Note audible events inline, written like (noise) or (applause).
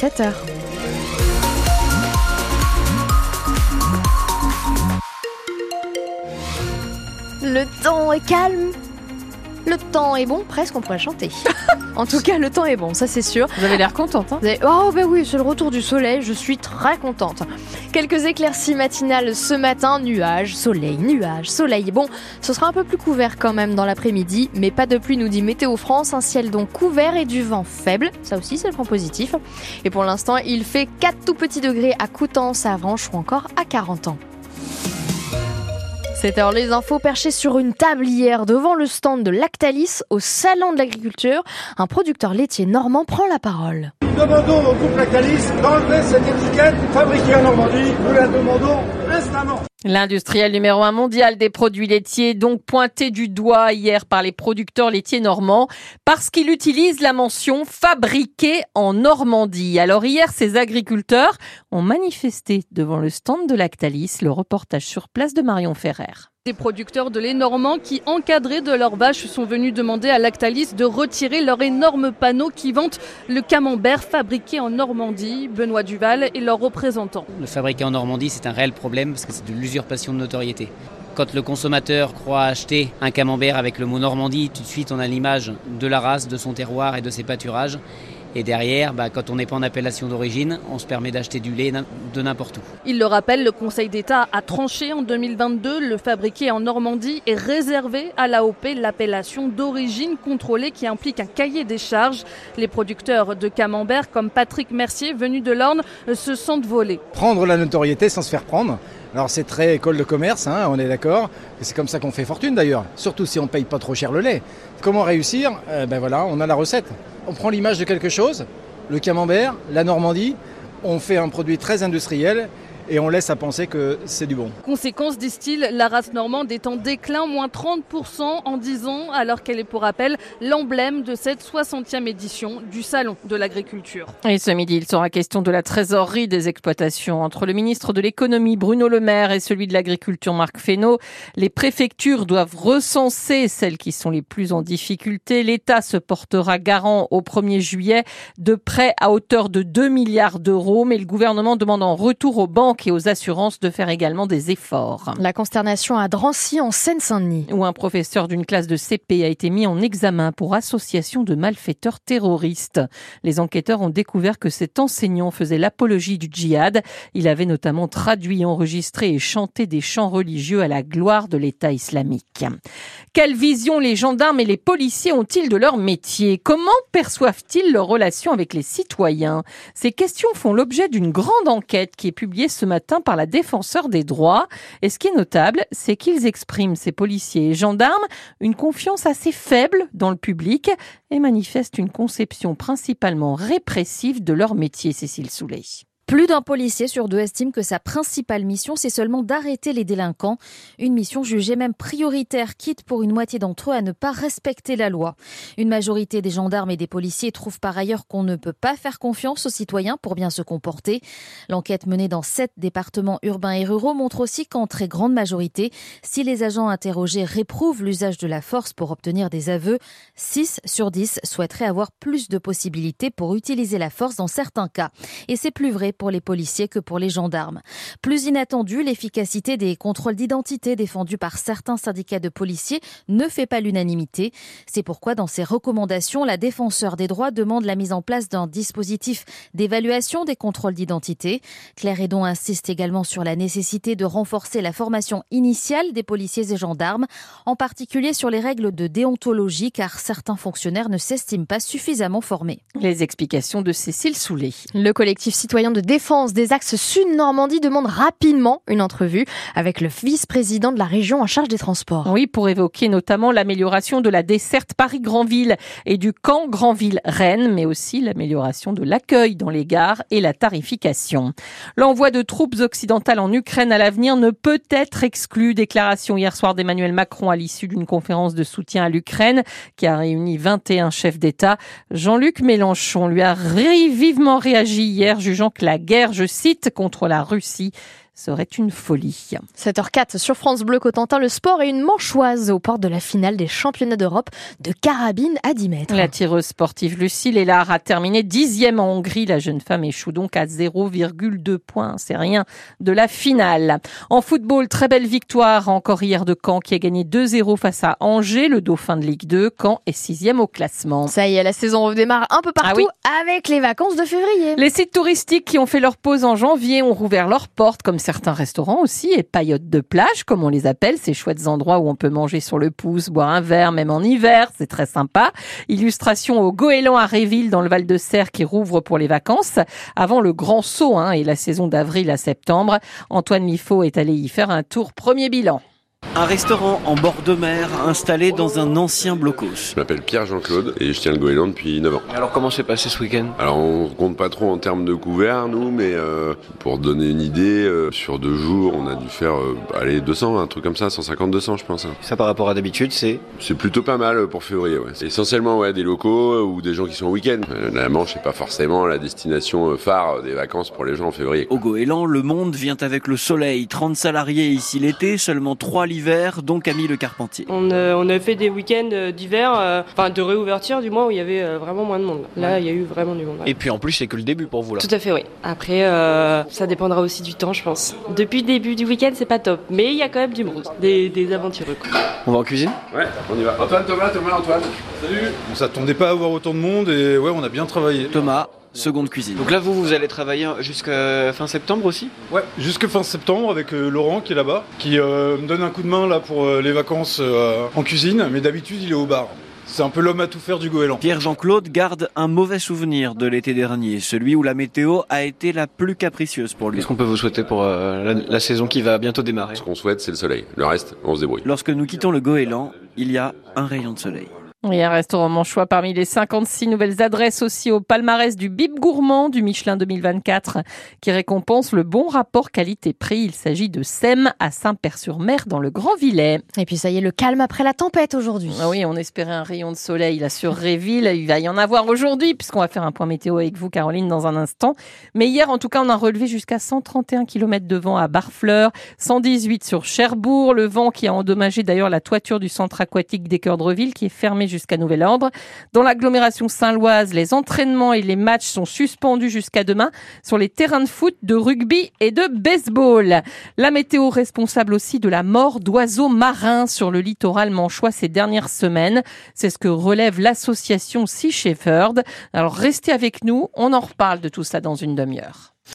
7h. Le temps est calme. Le temps est bon, presque on pourrait chanter. (laughs) en tout cas, le temps est bon, ça c'est sûr. Vous avez l'air contente, hein Oh ben oui, c'est le retour du soleil, je suis très contente. Quelques éclaircies matinales ce matin, nuages, soleil, nuages, soleil. Bon, ce sera un peu plus couvert quand même dans l'après-midi, mais pas de pluie nous dit Météo France, un ciel donc couvert et du vent faible, ça aussi c'est le point positif. Et pour l'instant, il fait 4 tout petits degrés à Coutances, à Avranches ou encore à 40 ans. C'est heure les infos perchées sur une table hier devant le stand de Lactalis au Salon de l'Agriculture. Un producteur laitier normand prend la parole. Nous demandons au groupe Lactalis d'enlever cette étiquette fabriquée en Normandie. Nous la demandons instamment. L'industriel numéro un mondial des produits laitiers, donc pointé du doigt hier par les producteurs laitiers normands, parce qu'il utilise la mention fabriqué en Normandie. Alors hier, ces agriculteurs ont manifesté devant le stand de Lactalis, le reportage sur place de Marion Ferrer. Des producteurs de lait normand qui, encadrés de leurs vaches, sont venus demander à Lactalis de retirer leur énorme panneau qui vante le camembert fabriqué en Normandie. Benoît Duval et leurs représentants. Le fabriqué en Normandie, c'est un réel problème parce que c'est de l'usurpation de notoriété. Quand le consommateur croit acheter un camembert avec le mot Normandie, tout de suite on a l'image de la race, de son terroir et de ses pâturages. Et derrière, bah, quand on n'est pas en appellation d'origine, on se permet d'acheter du lait de n'importe où. Il le rappelle, le Conseil d'État a tranché en 2022. Le fabriqué en Normandie est réservé à l'AOP, l'appellation d'origine contrôlée qui implique un cahier des charges. Les producteurs de camembert, comme Patrick Mercier, venu de l'Orne, se sentent volés. Prendre la notoriété sans se faire prendre. Alors c'est très école de commerce, hein, on est d'accord. C'est comme ça qu'on fait fortune d'ailleurs, surtout si on ne paye pas trop cher le lait. Comment réussir? Euh, Ben voilà, on a la recette. On prend l'image de quelque chose, le camembert, la Normandie, on fait un produit très industriel et on laisse à penser que c'est du bon. Conséquence, disent-ils, la race normande est en déclin, moins 30% en 10 ans, alors qu'elle est pour rappel l'emblème de cette 60e édition du Salon de l'agriculture. Et ce midi, il sera question de la trésorerie des exploitations. Entre le ministre de l'économie Bruno Le Maire et celui de l'agriculture Marc Fesneau, les préfectures doivent recenser celles qui sont les plus en difficulté. L'État se portera garant au 1er juillet de prêts à hauteur de 2 milliards d'euros, mais le gouvernement demande en retour aux banques et aux assurances de faire également des efforts. La consternation à Drancy en Seine-Saint-Denis. Où un professeur d'une classe de CP a été mis en examen pour association de malfaiteurs terroristes. Les enquêteurs ont découvert que cet enseignant faisait l'apologie du djihad. Il avait notamment traduit, enregistré et chanté des chants religieux à la gloire de l'État islamique. Quelle vision les gendarmes et les policiers ont-ils de leur métier? Comment perçoivent-ils leur relation avec les citoyens? Ces questions font l'objet d'une grande enquête qui est publiée ce matin par la défenseur des droits. Et ce qui est notable, c'est qu'ils expriment, ces policiers et gendarmes, une confiance assez faible dans le public et manifestent une conception principalement répressive de leur métier, Cécile Soulet. Plus d'un policier sur deux estime que sa principale mission, c'est seulement d'arrêter les délinquants. Une mission jugée même prioritaire, quitte pour une moitié d'entre eux à ne pas respecter la loi. Une majorité des gendarmes et des policiers trouvent par ailleurs qu'on ne peut pas faire confiance aux citoyens pour bien se comporter. L'enquête menée dans sept départements urbains et ruraux montre aussi qu'en très grande majorité, si les agents interrogés réprouvent l'usage de la force pour obtenir des aveux, 6 sur 10 souhaiteraient avoir plus de possibilités pour utiliser la force dans certains cas. Et c'est plus vrai pour les policiers que pour les gendarmes. Plus inattendu, l'efficacité des contrôles d'identité défendus par certains syndicats de policiers ne fait pas l'unanimité. C'est pourquoi dans ses recommandations, la défenseur des droits demande la mise en place d'un dispositif d'évaluation des contrôles d'identité. Claire Edon insiste également sur la nécessité de renforcer la formation initiale des policiers et gendarmes, en particulier sur les règles de déontologie, car certains fonctionnaires ne s'estiment pas suffisamment formés. Les explications de Cécile Soulet. Le collectif citoyen de défense des axes Sud-Normandie demande rapidement une entrevue avec le vice-président de la région en charge des transports. Oui, pour évoquer notamment l'amélioration de la desserte Paris-Granville et du camp Granville-Rennes, mais aussi l'amélioration de l'accueil dans les gares et la tarification. L'envoi de troupes occidentales en Ukraine à l'avenir ne peut être exclu. Déclaration hier soir d'Emmanuel Macron à l'issue d'une conférence de soutien à l'Ukraine qui a réuni 21 chefs d'État. Jean-Luc Mélenchon lui a vivement réagi hier, jugeant que la guerre, je cite, contre la Russie serait une folie. 7h04 sur France Bleu Cotentin, le sport et une manchoise aux portes de la finale des championnats d'Europe de carabine à 10 mètres. La tireuse sportive Lucie Lélard a terminé dixième en Hongrie. La jeune femme échoue donc à 0,2 points. C'est rien de la finale. En football, très belle victoire encore hier de Caen qui a gagné 2-0 face à Angers, le dauphin de Ligue 2. Caen est sixième au classement. Ça y est, la saison redémarre un peu partout avec les vacances de février. Les sites touristiques qui ont fait leur pause en janvier ont rouvert leurs portes, comme certains restaurants aussi, et paillotes de plage, comme on les appelle, ces chouettes endroits où on peut manger sur le pouce, boire un verre, même en hiver, c'est très sympa. Illustration au Goéland à Réville, dans le Val de Serre, qui rouvre pour les vacances, avant le grand saut hein, et la saison d'avril à septembre. Antoine Miffaud est allé y faire un tour premier bilan. Un restaurant en bord de mer installé dans un ancien blocos. Je m'appelle Pierre Jean-Claude et je tiens le Goéland depuis 9 ans. Alors comment s'est passé ce week-end? Alors on compte pas trop en termes de couverts nous, mais euh, pour donner une idée, euh, sur deux jours on a dû faire euh, allez 200, un truc comme ça, 150-200 je pense. hein. Ça par rapport à d'habitude c'est? C'est plutôt pas mal pour février. Ouais. C'est essentiellement ouais, des locaux ou des gens qui sont en week-end. Euh, la Manche n'est pas forcément la destination euh, phare des vacances pour les gens en février. Au Goéland, le monde vient avec le soleil. 30 salariés ici l'été, seulement 3 l'hiver, dont Camille Le Carpentier. On, euh, on a fait des week-ends euh, d'hiver, euh, enfin de réouverture du moins où il y avait euh, vraiment moins de monde. Là, il y a eu vraiment du monde. ouais. Et puis en plus c'est que le début pour vous là. Tout à fait, oui. Après, euh, ça dépendra aussi du temps, je pense. Depuis le début du week-end, c'est pas top, mais il y a quand même du monde, des, des aventureux. quoi. On va en cuisine? Ouais, on y va. Antoine, Thomas, Thomas, Antoine. On s'attendait pas à avoir autant de monde et ouais, on a bien travaillé. Thomas, seconde cuisine. Donc là vous, vous allez travailler jusqu'à fin septembre aussi Ouais, jusque fin septembre avec euh, Laurent qui est là-bas, qui euh, me donne un coup de main là pour euh, les vacances euh, en cuisine, mais d'habitude il est au bar. C'est un peu l'homme à tout faire du goéland. Pierre Jean-Claude garde un mauvais souvenir de l'été dernier, celui où la météo a été la plus capricieuse pour lui. Qu'est-ce qu'on peut vous souhaiter pour euh, la, la saison qui va bientôt démarrer? Ce qu'on souhaite, c'est le soleil. Le reste, on se débrouille. Lorsque nous quittons le Goéland, il y a un rayon de soleil. Et un restaurant manchois parmi les 56 nouvelles adresses aussi au palmarès du Bib Gourmand du Michelin 2024 qui récompense le bon rapport qualité-prix. Il s'agit de SEM à Saint-Père-sur-Mer dans le Grand Villet. Et puis ça y est, le calme après la tempête aujourd'hui. Ah oui, on espérait un rayon de soleil là sur Réville. Il va y en avoir aujourd'hui puisqu'on va faire un point météo avec vous, Caroline, dans un instant. Mais hier, en tout cas, on a relevé jusqu'à 131 km de vent à Barfleur, 118 sur Cherbourg. Le vent qui a endommagé d'ailleurs la toiture du centre aquatique des Cœurs de Reville qui est fermé jusqu'à nouvel ordre. Dans l'agglomération Saint-Loise, les entraînements et les matchs sont suspendus jusqu'à demain sur les terrains de foot, de rugby et de baseball. La météo responsable aussi de la mort d'oiseaux marins sur le littoral manchois ces dernières semaines. C'est ce que relève l'association Sea Shepherd. Alors restez avec nous, on en reparle de tout ça dans une demi-heure.